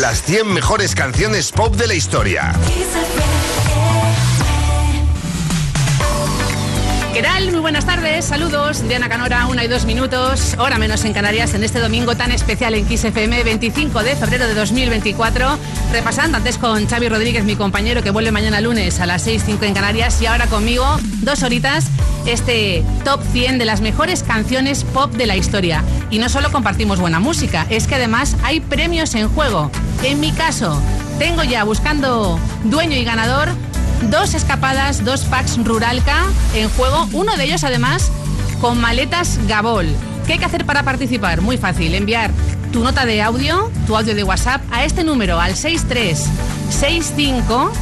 Las 100 mejores canciones pop de la historia. ¿Qué tal? Muy buenas tardes, saludos. Diana Canora, una y dos minutos, hora menos en Canarias, en este domingo tan especial en Kiss FM, 25 de febrero de 2024. Repasando antes con Xavi Rodríguez, mi compañero, que vuelve mañana lunes a las 6.05 en Canarias, y ahora conmigo, dos horitas, este top 100 de las mejores canciones pop de la historia. Y no solo compartimos buena música, es que además hay premios en juego. En mi caso, tengo ya buscando dueño y ganador dos escapadas, dos packs Ruralca en juego, uno de ellos además con maletas Gabol. ¿Qué hay que hacer para participar? Muy fácil, enviar tu nota de audio, tu audio de WhatsApp a este número, al 63 65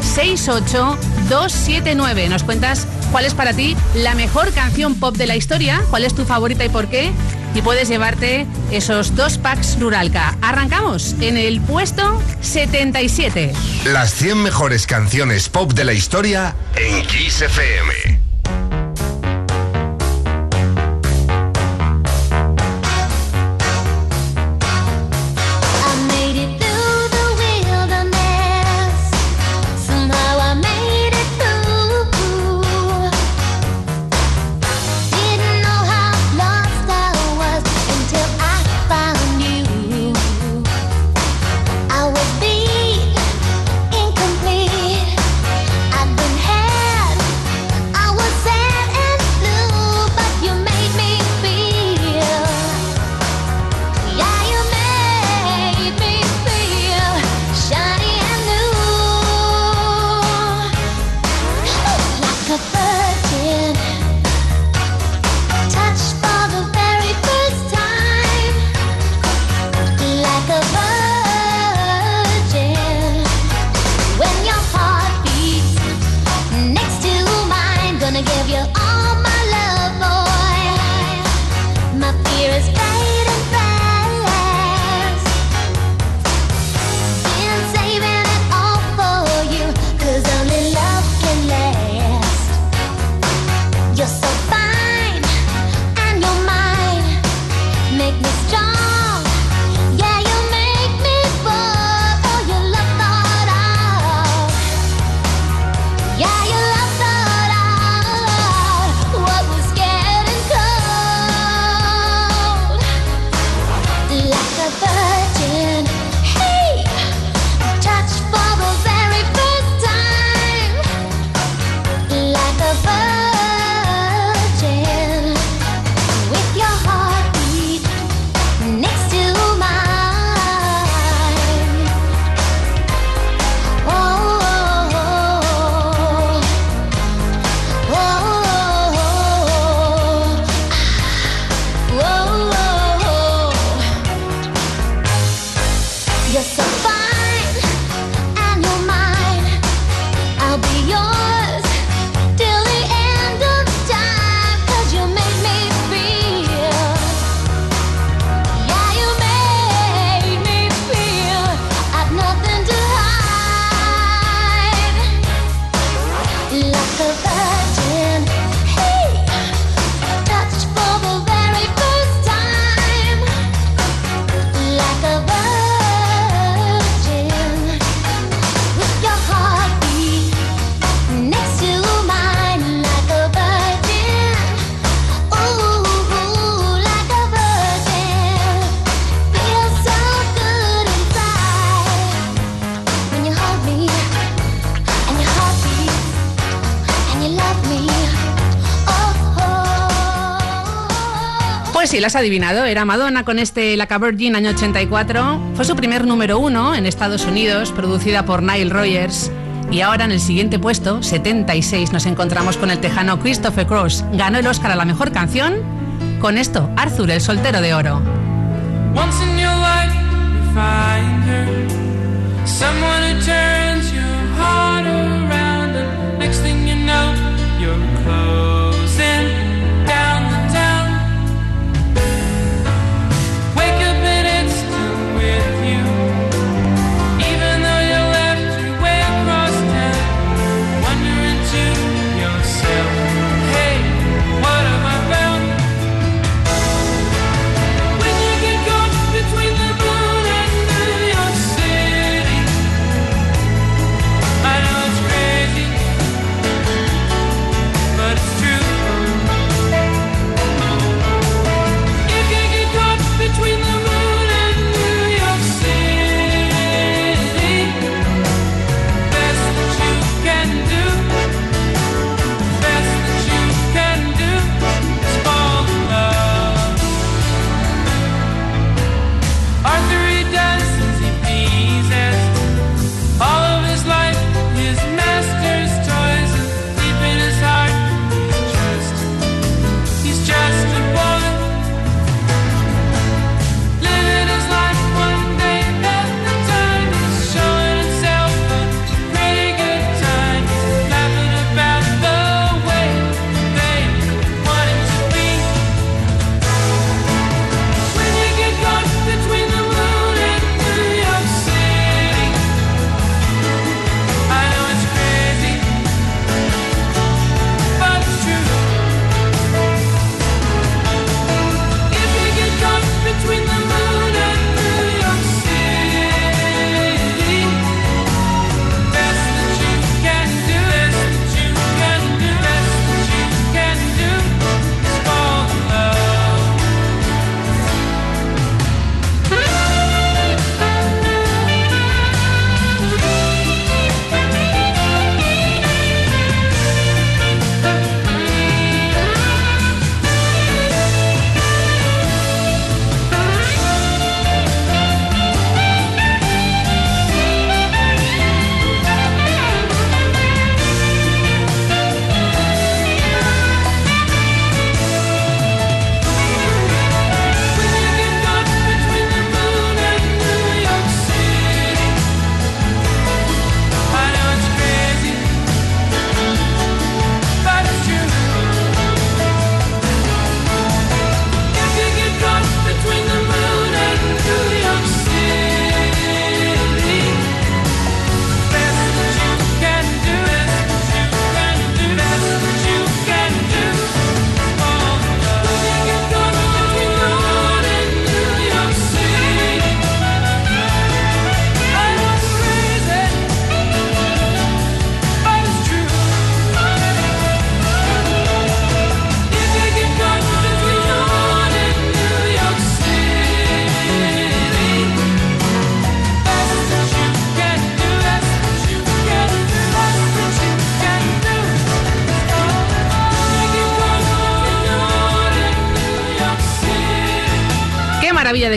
68 279. Nos cuentas cuál es para ti la mejor canción pop de la historia, cuál es tu favorita y por qué y puedes llevarte esos dos packs Ruralca. Arrancamos en el puesto 77. Las 100 mejores canciones pop de la historia en Kiss FM. Has adivinado, era Madonna con este La Virgin año 84. Fue su primer número uno en Estados Unidos, producida por Nile Rogers. Y ahora en el siguiente puesto, 76, nos encontramos con el tejano Christopher Cross. Ganó el Oscar a la mejor canción con esto, Arthur, el soltero de oro. between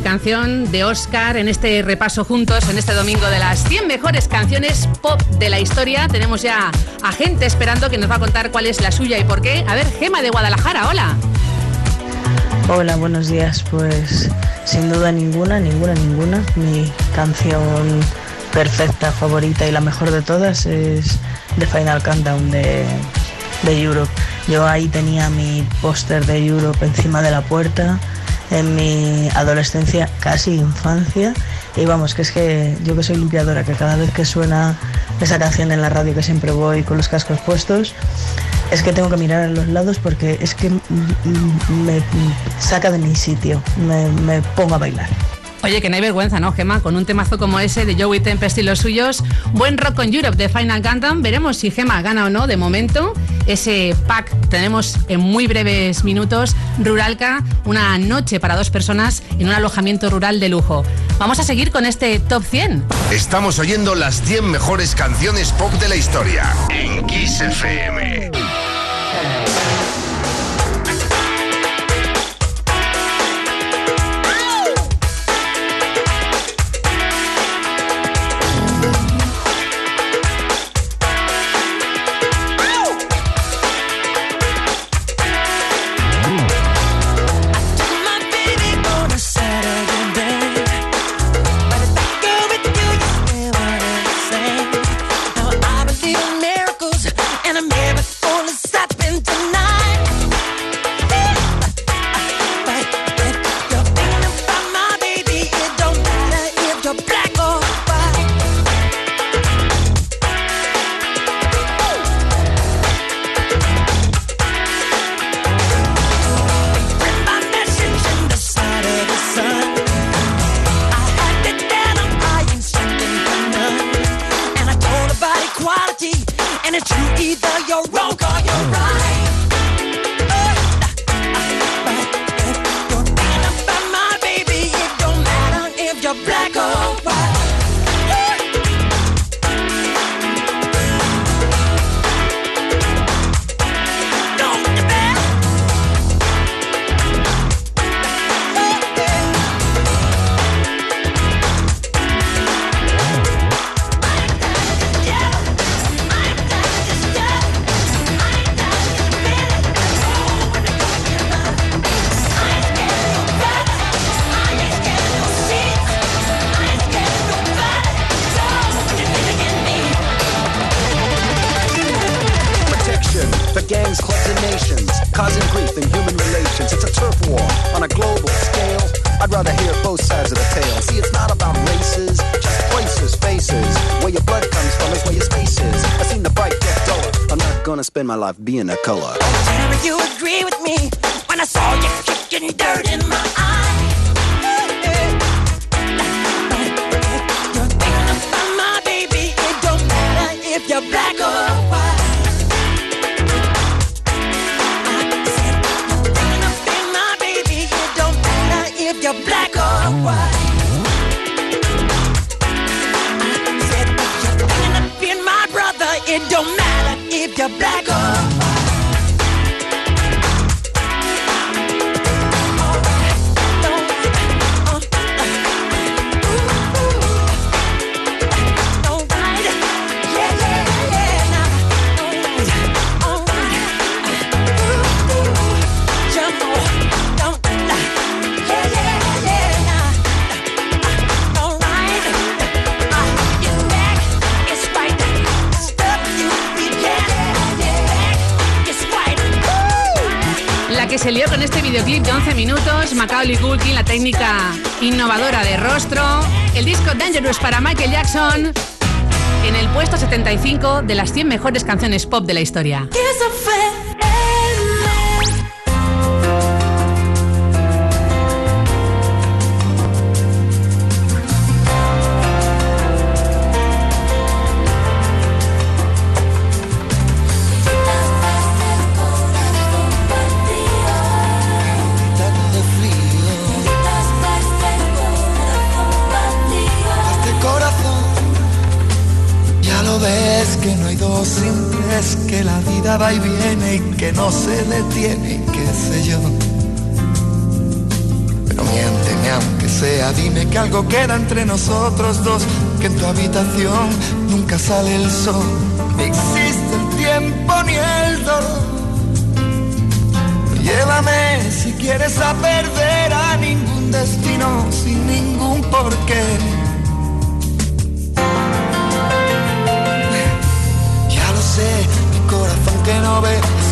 canción de Oscar en este repaso juntos, en este domingo de las 100 mejores canciones pop de la historia. Tenemos ya a gente esperando que nos va a contar cuál es la suya y por qué. A ver, Gema de Guadalajara, hola. Hola, buenos días. Pues sin duda ninguna, ninguna, ninguna. Mi canción perfecta, favorita y la mejor de todas es The Final Countdown de, de Europe. Yo ahí tenía mi póster de Europe encima de la puerta en mi adolescencia, casi infancia. Y vamos, que es que yo que soy limpiadora, que cada vez que suena esa canción en la radio, que siempre voy con los cascos puestos, es que tengo que mirar a los lados porque es que me saca de mi sitio, me, me pongo a bailar. Oye, que no hay vergüenza, ¿no, Gemma? Con un temazo como ese de Joey Tempest y los suyos, buen rock con Europe de Final Countdown. Veremos si Gemma gana o no de momento. Ese pack tenemos en muy breves minutos. Ruralca, una noche para dos personas en un alojamiento rural de lujo. Vamos a seguir con este top 100. Estamos oyendo las 100 mejores canciones pop de la historia en Kiss FM. It don't matter if you're black se Macaulay Culkin, la técnica innovadora de rostro, el disco Dangerous para Michael Jackson, en el puesto 75 de las 100 mejores canciones pop de la historia. No se detiene, qué sé yo. Pero miénteme aunque sea, dime que algo queda entre nosotros dos, que en tu habitación nunca sale el sol, ni existe el tiempo ni el dolor. Llévame si quieres a perder a ningún destino sin ningún porqué. Ya lo sé, mi corazón que no ve,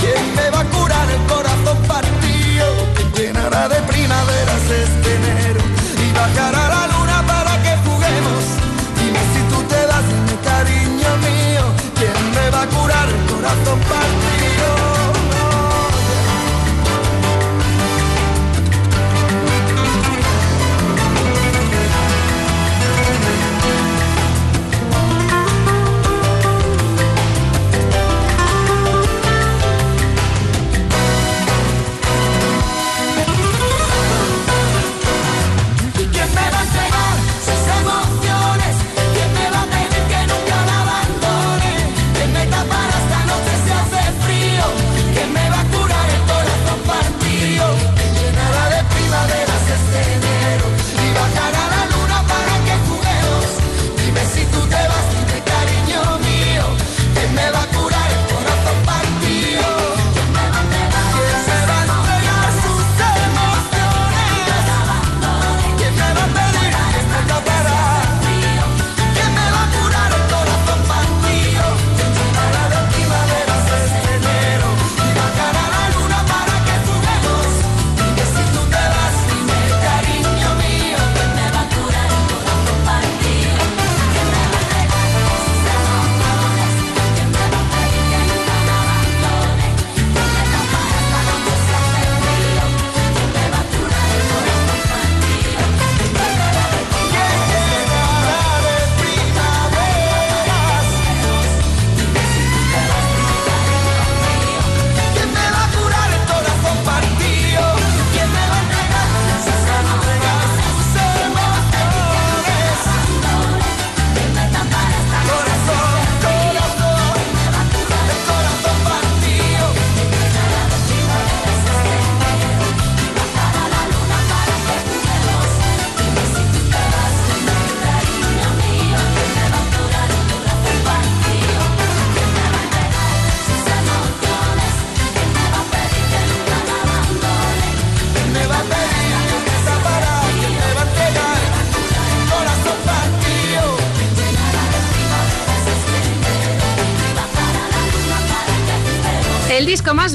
¿Quién me va a curar el corazón partido? ¿Quién llenará de primaveras este enero? Y bajará la luna para que juguemos. Dime si tú te das, dime cariño mío. ¿Quién me va a curar el corazón partido?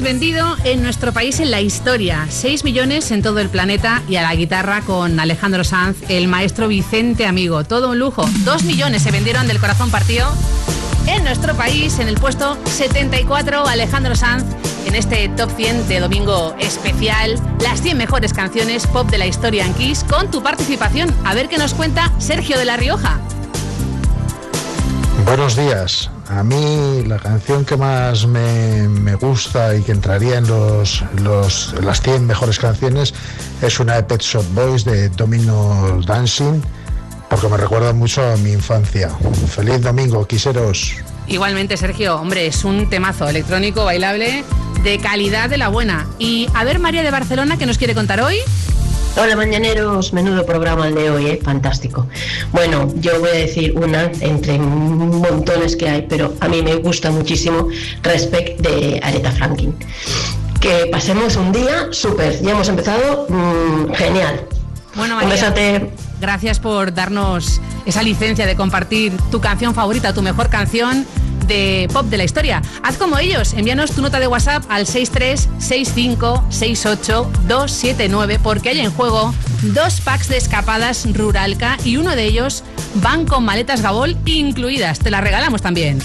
Vendido en nuestro país en la historia. 6 millones en todo el planeta y a la guitarra con Alejandro Sanz, el maestro Vicente Amigo. Todo un lujo. 2 millones se vendieron del corazón partido en nuestro país. En el puesto 74, Alejandro Sanz en este top 100 de domingo especial. Las 100 mejores canciones pop de la historia en Kiss con tu participación. A ver qué nos cuenta Sergio de La Rioja. Buenos días. A mí la canción que más me, me gusta y que entraría en los, los- las 100 mejores canciones es una de Pet Shop Boys de Domino Dancing, porque me recuerda mucho a mi infancia. Feliz domingo, quiseros. Igualmente, Sergio, hombre, es un temazo electrónico bailable de calidad de la buena. Y a ver, María de Barcelona, ¿qué nos quiere contar hoy? Hola mañaneros, menudo programa el de hoy, ¿eh? fantástico. Bueno, yo voy a decir una entre montones que hay, pero a mí me gusta muchísimo Respect de Aretha Franklin. Que pasemos un día súper, ya hemos empezado, mm, genial. Bueno, Un María, gracias por darnos esa licencia de compartir tu canción favorita, tu mejor canción de pop de la historia. Haz como ellos, envíanos tu nota de WhatsApp al 636568279 porque hay en juego dos packs de escapadas Ruralca y uno de ellos van con maletas Gabol incluidas. Te las regalamos también.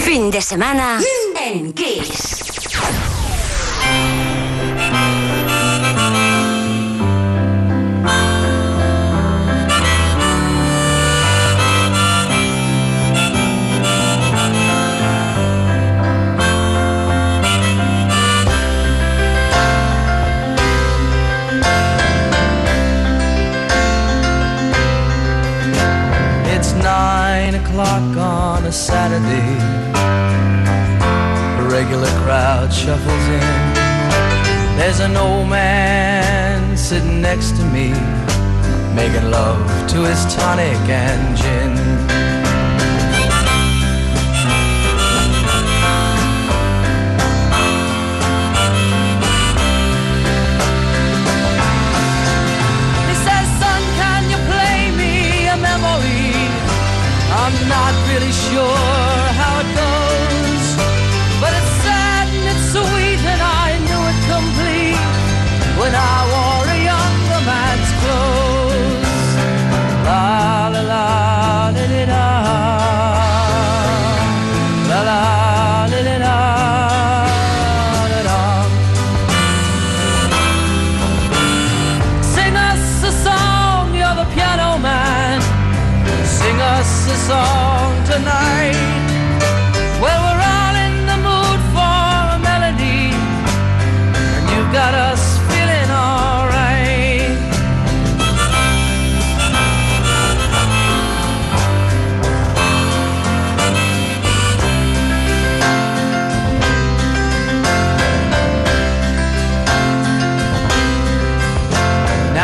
Fin de semana en Kiss. An old man sitting next to me, making love to his tonic and gin. He says, son, can you play me a memory? I'm not really sure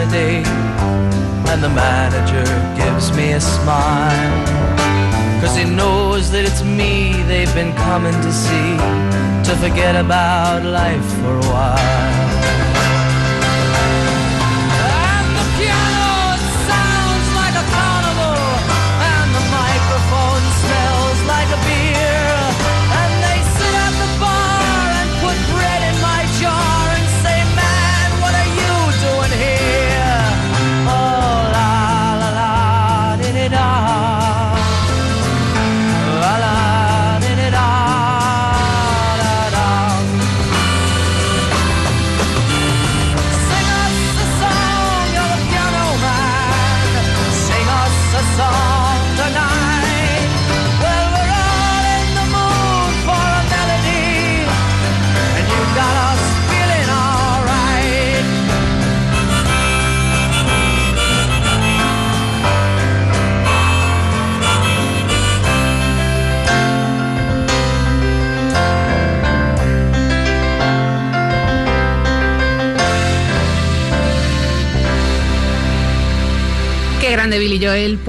Saturday, and the manager gives me a smile. Cause he knows that it's me they've been coming to see, to forget about life for a while.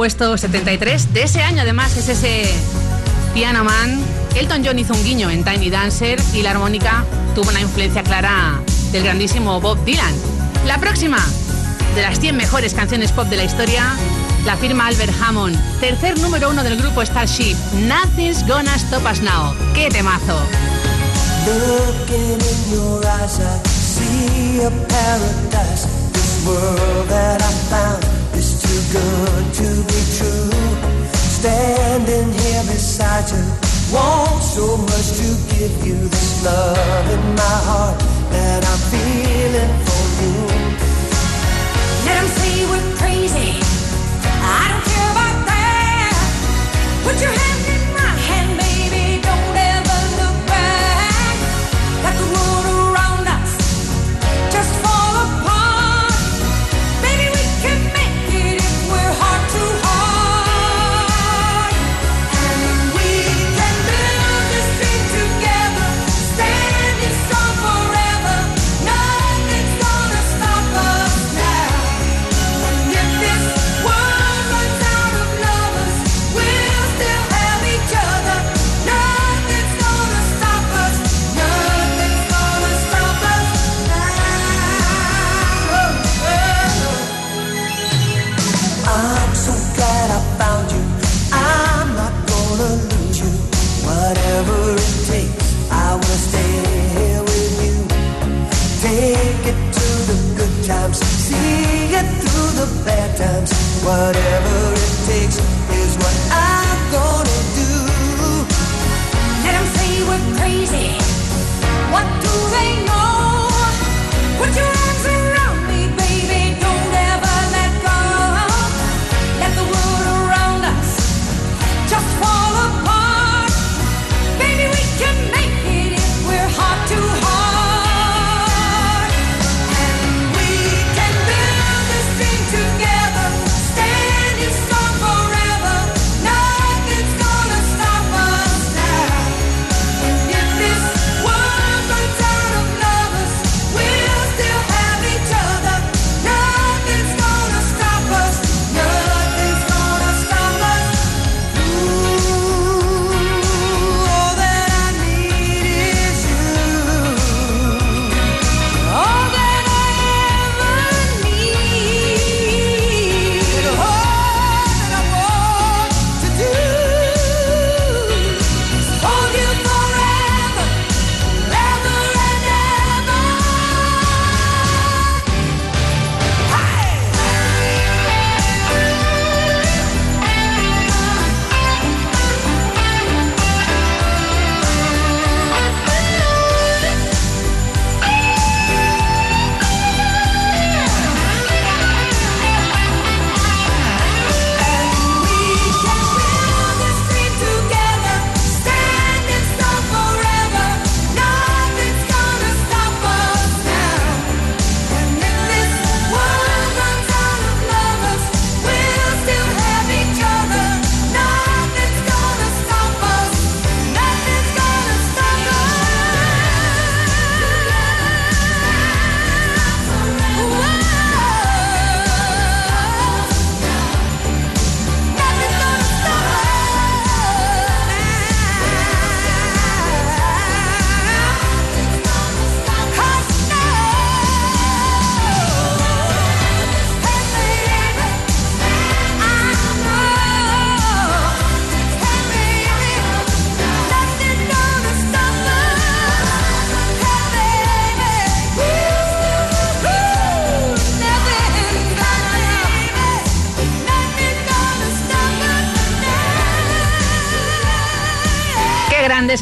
Puesto 73 de ese año además es ese Piano Man. Elton John hizo un guiño en Tiny Dancer y la armónica tuvo una influencia clara del grandísimo Bob Dylan. La próxima de las 100 mejores canciones pop de la historia la firma Albert Hammond, tercer número uno del grupo Starship. Nothing's gonna stop us now. ¡Qué temazo! Looking good to be true. Standing here beside you, want so much to give you this love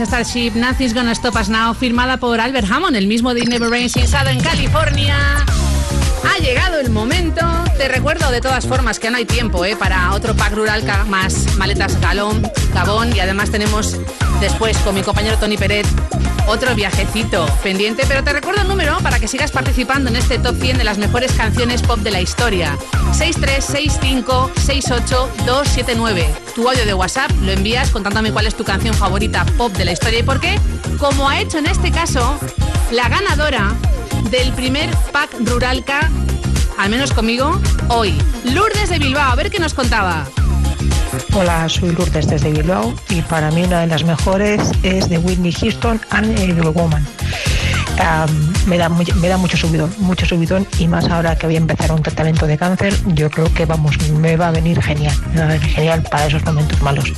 Starship, Nothing's Gonna Stop Us Now, firmada por Albert Hammond, el mismo de Never Inside en California. Ha llegado el momento. Te recuerdo de todas formas que no hay tiempo ¿eh? para otro pack rural más maletas galón, gabón y además tenemos después con mi compañero Tony Peret otro viajecito pendiente, pero te recuerdo el número para que sigas participando en este top 100 de las mejores canciones pop de la historia. 636568279. Tu audio de WhatsApp lo envías contándome cuál es tu canción favorita pop de la historia y por qué, como ha hecho en este caso la ganadora del primer pack Ruralca, al menos conmigo, hoy. Lourdes de Bilbao, a ver qué nos contaba. Hola, soy Lourdes desde Bilbao y para mí una de las mejores es de Whitney Houston and Every Woman. Me, da, me da mucho subidón, mucho subidón y más ahora que voy a empezar un tratamiento de cáncer, yo creo que vamos, me va a venir genial, me va a venir genial para esos momentos malos.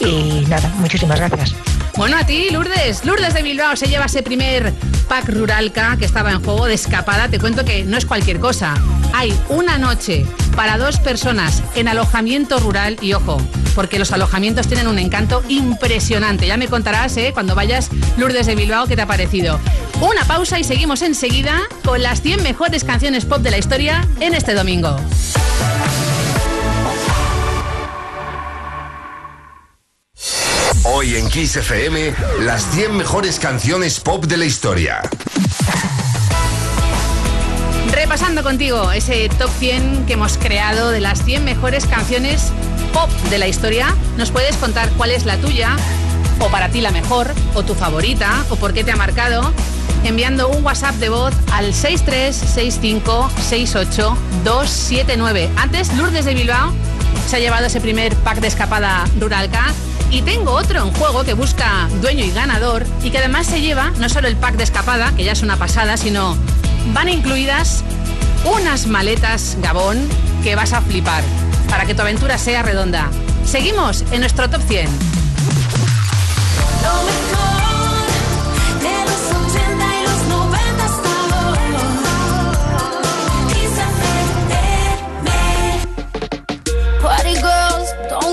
Y nada, muchísimas gracias. Bueno, a ti, Lourdes. Lourdes de Bilbao se lleva ese primer pack Ruralca que estaba en juego de escapada. Te cuento que no es cualquier cosa. Hay una noche para dos personas en alojamiento rural y ojo, porque los alojamientos tienen un encanto impresionante. Ya me contarás, ¿eh? Cuando vayas, Lourdes de Bilbao, qué te ha parecido. Una pausa y seguimos enseguida con las 100 mejores canciones pop de la historia en este domingo. Hoy en Kiss FM, las 100 mejores canciones pop de la historia. Repasando contigo ese top 100 que hemos creado de las 100 mejores canciones pop de la historia, ¿nos puedes contar cuál es la tuya? O para ti la mejor, o tu favorita, o por qué te ha marcado, enviando un WhatsApp de voz al 636568279. Antes, Lourdes de Bilbao se ha llevado ese primer pack de escapada Ruralca y tengo otro en juego que busca dueño y ganador y que además se lleva no solo el pack de escapada, que ya es una pasada, sino van incluidas unas maletas Gabón que vas a flipar para que tu aventura sea redonda. Seguimos en nuestro top 100.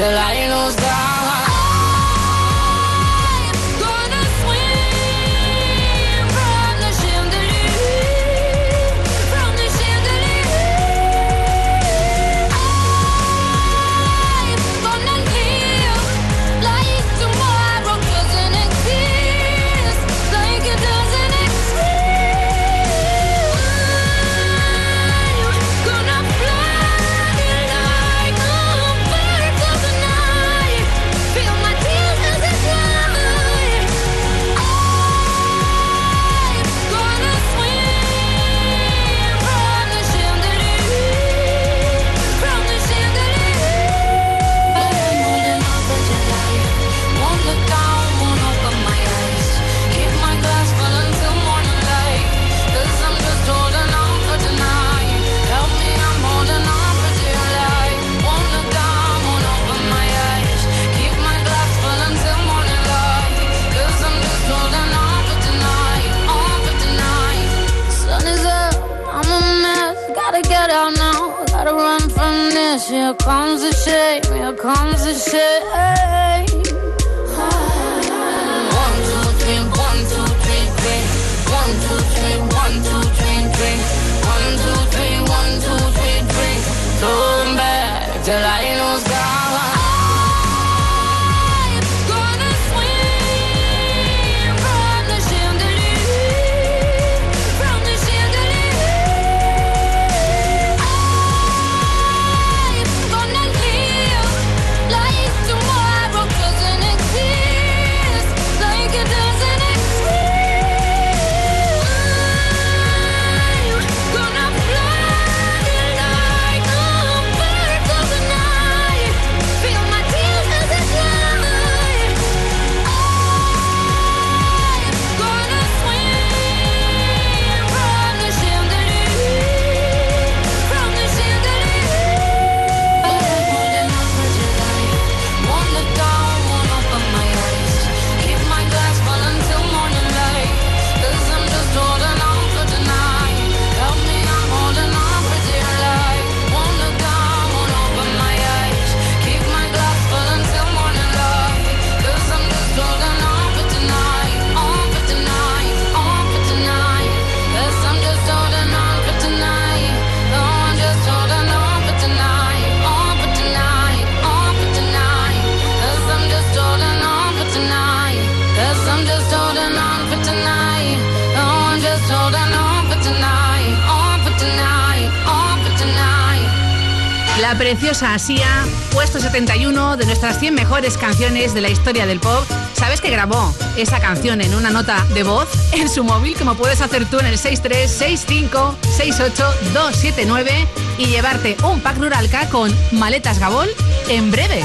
till I Tenemos a Sia, puesto 71 de nuestras 100 mejores canciones de la historia del pop. ¿Sabes que grabó esa canción en una nota de voz en su móvil, como puedes hacer tú en el 636568279 y llevarte un pack Ruralca con maletas Gabol en breve?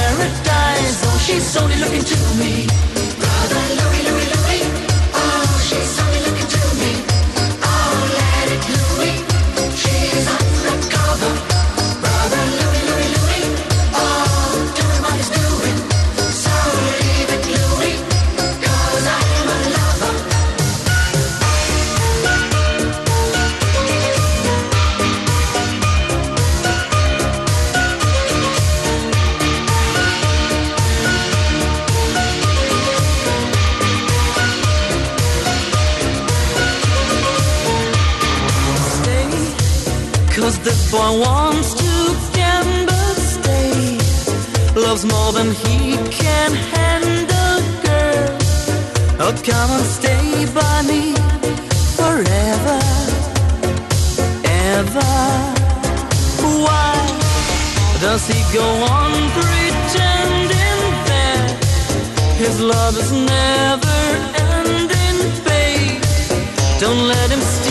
Oh, she's only looking to me. Wants to gamble, stay. Loves more than he can handle, girl. Oh, come and stay by me forever, ever. Why does he go on pretending that his love is never ending, babe? Don't let him steal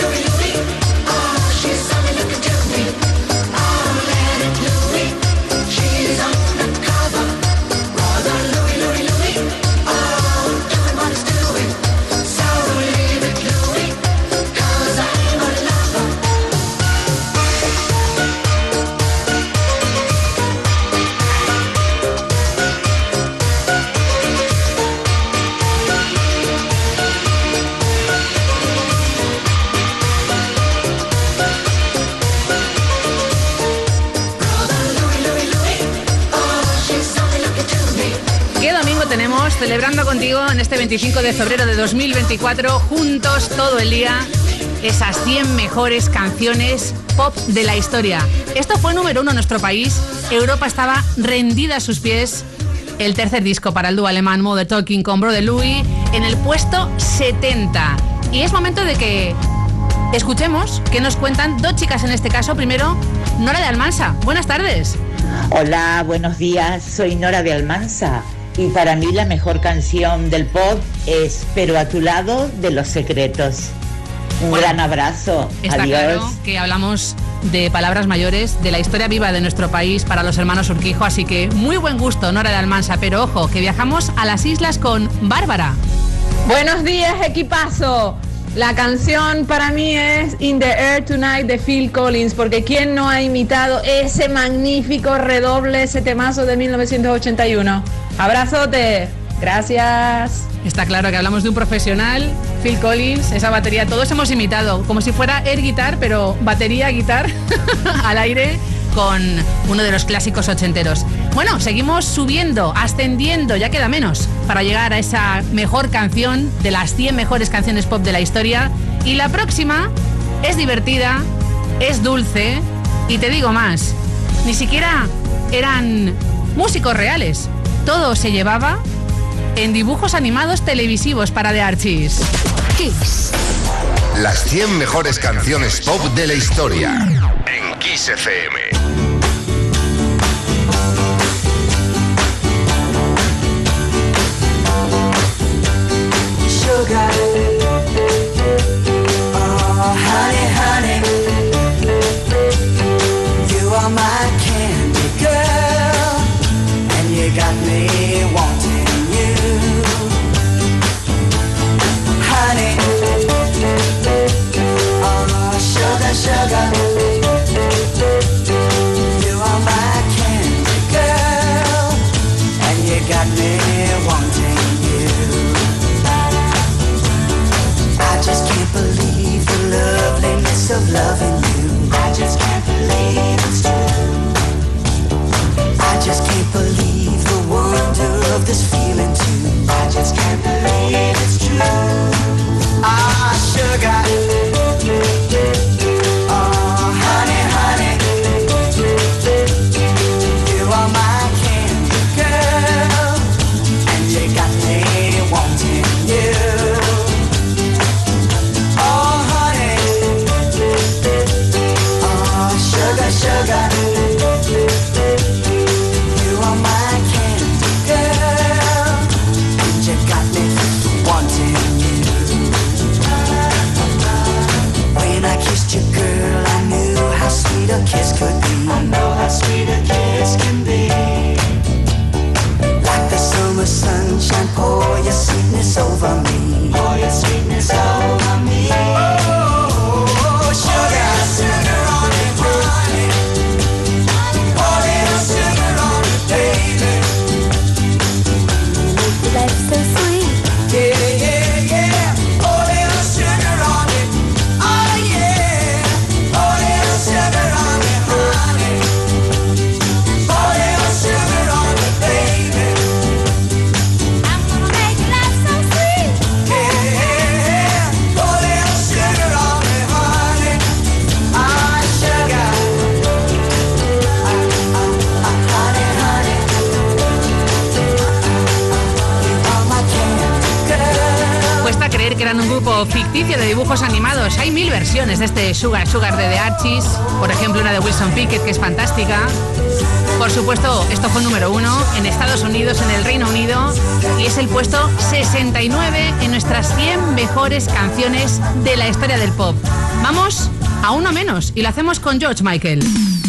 contigo en este 25 de febrero de 2024, juntos todo el día, esas 100 mejores canciones pop de la historia? Esto fue número uno en nuestro país. Europa estaba rendida a sus pies. El tercer disco para el dúo alemán Mother Talking con Brother Louis en el puesto 70. Y es momento de que escuchemos qué nos cuentan dos chicas en este caso. Primero, Nora de Almansa. Buenas tardes. Hola, buenos días. Soy Nora de Almansa y para mí la mejor canción del pop es Pero a tu lado de los secretos. Un gran abrazo. Está Adiós. claro que hablamos de palabras mayores, de la historia viva de nuestro país para los hermanos Urquijo, así que muy buen gusto, Nora de Almansa, pero ojo, que viajamos a las islas con Bárbara. Buenos días, equipazo. La canción para mí es In the Air Tonight de Phil Collins, porque ¿quién no ha imitado ese magnífico redoble, ese temazo de 1981? Abrazote. Gracias. Está claro que hablamos de un profesional, Phil Collins, esa batería, todos hemos imitado, como si fuera air guitar, pero batería, guitar al aire con uno de los clásicos ochenteros. Bueno, seguimos subiendo, ascendiendo, ya queda menos para llegar a esa mejor canción de las 100 mejores canciones pop de la historia. Y la próxima es divertida, es dulce y te digo más, ni siquiera eran músicos reales, todo se llevaba en dibujos animados televisivos para The Archies. Kiss. Las 100 mejores canciones pop de la historia. En Kiss FM. Sugar. Versiones de este Sugar Sugar de The Archies, por ejemplo una de Wilson Pickett que es fantástica. Por supuesto, esto fue número uno en Estados Unidos, en el Reino Unido, y es el puesto 69 en nuestras 100 mejores canciones de la historia del pop. Vamos a uno menos y lo hacemos con George Michael.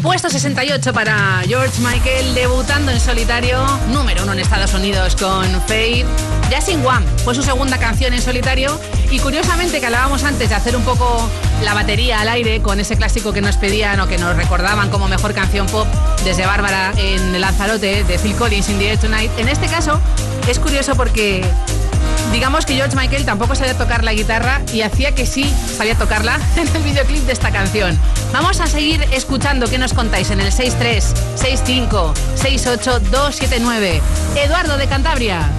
Puesto 68 para George Michael, debutando en solitario, número uno en Estados Unidos con Faith. Just in One fue su segunda canción en solitario y curiosamente que hablábamos antes de hacer un poco la batería al aire con ese clásico que nos pedían o que nos recordaban como mejor canción pop desde Bárbara en Lanzarote de Phil Collins in the Air Tonight. En este caso es curioso porque digamos que George Michael tampoco sabía tocar la guitarra y hacía que sí sabía tocarla en el videoclip de esta canción. Vamos a seguir escuchando qué nos contáis en el 63 65 68 279. Eduardo de Cantabria.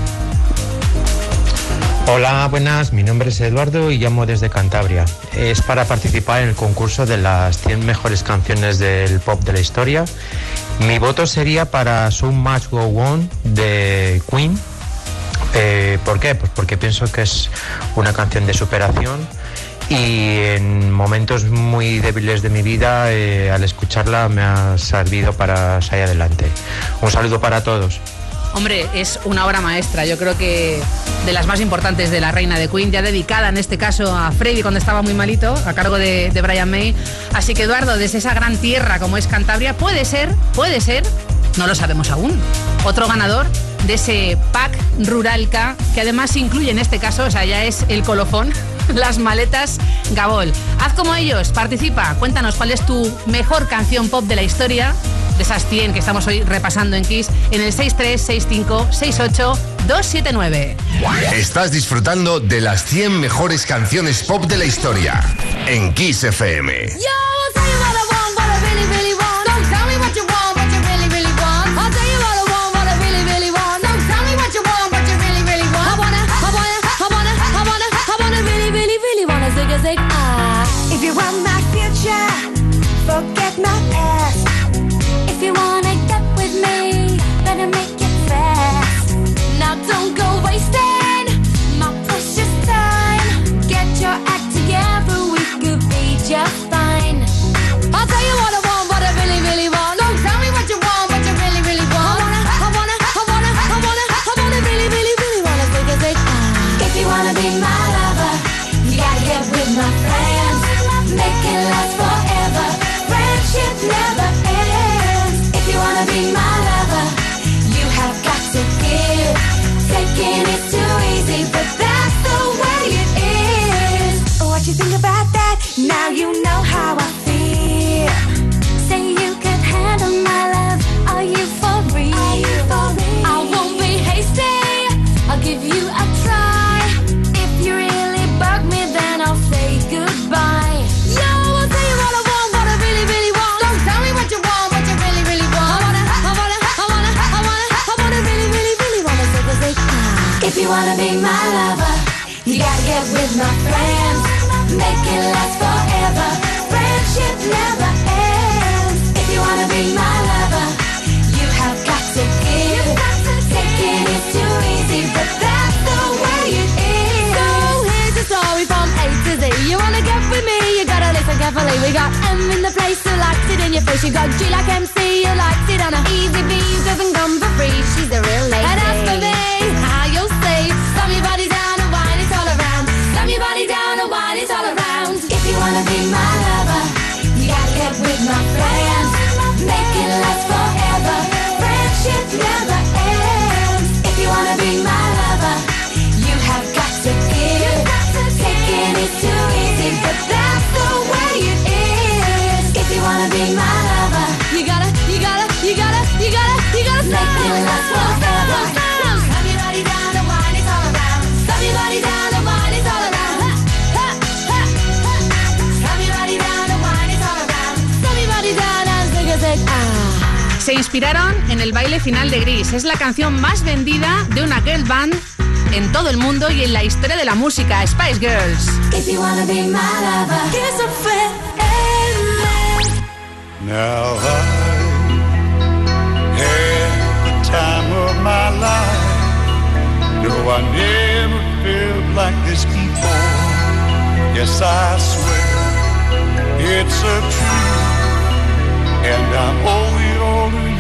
Hola, buenas. Mi nombre es Eduardo y llamo desde Cantabria. Es para participar en el concurso de las 100 mejores canciones del pop de la historia. Mi voto sería para So Much Go On de Queen. Eh, ¿Por qué? Pues porque pienso que es una canción de superación y en momentos muy débiles de mi vida, eh, al escucharla me ha servido para salir adelante. Un saludo para todos. Hombre, es una obra maestra, yo creo que de las más importantes de la reina de Queen, ya dedicada en este caso a Freddy cuando estaba muy malito, a cargo de, de Brian May. Así que Eduardo, desde esa gran tierra como es Cantabria, puede ser, puede ser, no lo sabemos aún, otro ganador de ese pack Ruralca, que además incluye en este caso, o sea, ya es el colofón, las maletas Gabol. Haz como ellos, participa, cuéntanos cuál es tu mejor canción pop de la historia, de esas 100 que estamos hoy repasando en Kiss, en el 636568279. Estás disfrutando de las 100 mejores canciones pop de la historia en Kiss FM. If you want my wanna be my lover, you gotta get with my friends. Make it last forever. Friendship never ends. If you wanna be my lover, you have got to give. Taking is too easy, but that's the way it is. So here's the story from A to Z. You wanna get with me? You gotta listen carefully. We got M in the place who likes it in your face. You got G like MC, you likes it on a easy B. Doesn't come for free. She's a real lady. And as for me, inspiraron en el baile final de Gris. Es la canción más vendida de una girl band en todo el mundo y en la historia de la música, Spice Girls. If you wanna be my lover, here's a friend. Now I had the time of my life. No, I never felt like this before. Yes, I swear it's a truth, and I owe it all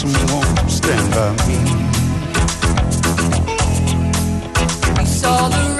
someone stand by me. We saw the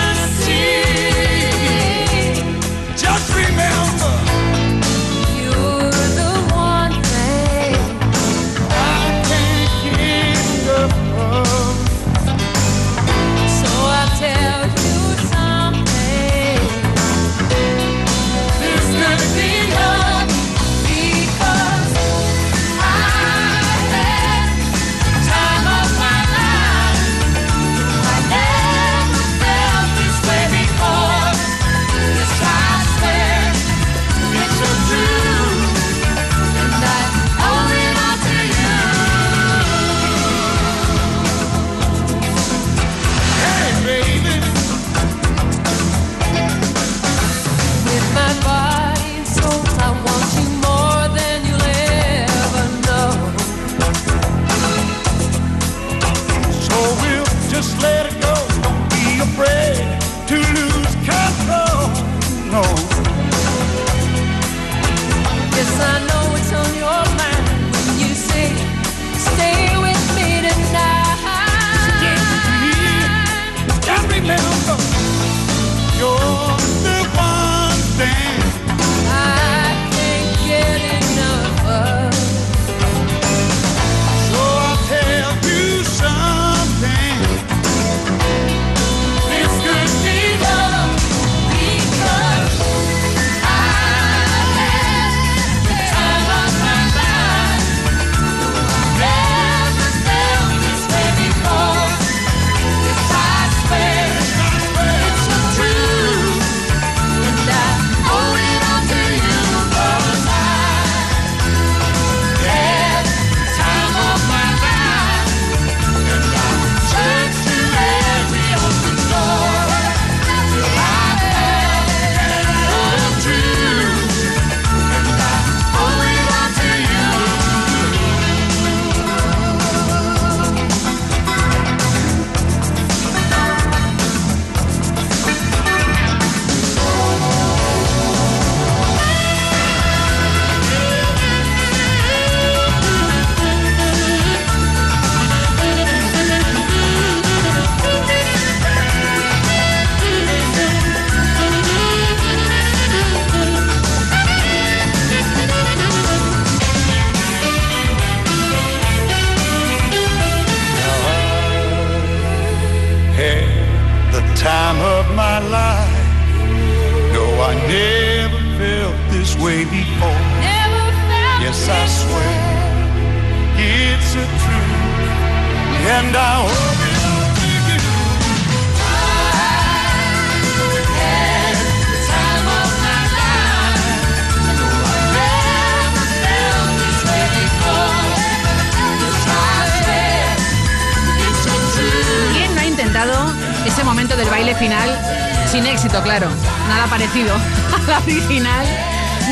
Original.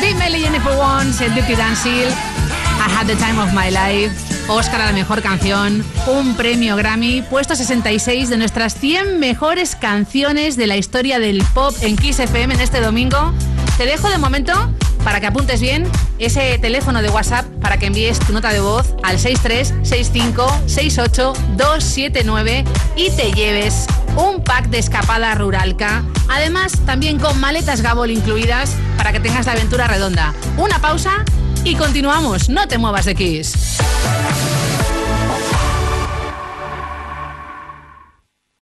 Big Melly, Jennifer el Dirty Dancing, I Had the Time of My Life, Oscar a la mejor canción, un premio Grammy, puesto 66 de nuestras 100 mejores canciones de la historia del pop en Kiss FM en este domingo. Te dejo de momento para que apuntes bien ese teléfono de WhatsApp para que envíes tu nota de voz al 636568279 y te lleves un pack de escapada ruralca. Además, también con maletas Gabol incluidas para que tengas la aventura redonda. Una pausa y continuamos. No te muevas de Kiss.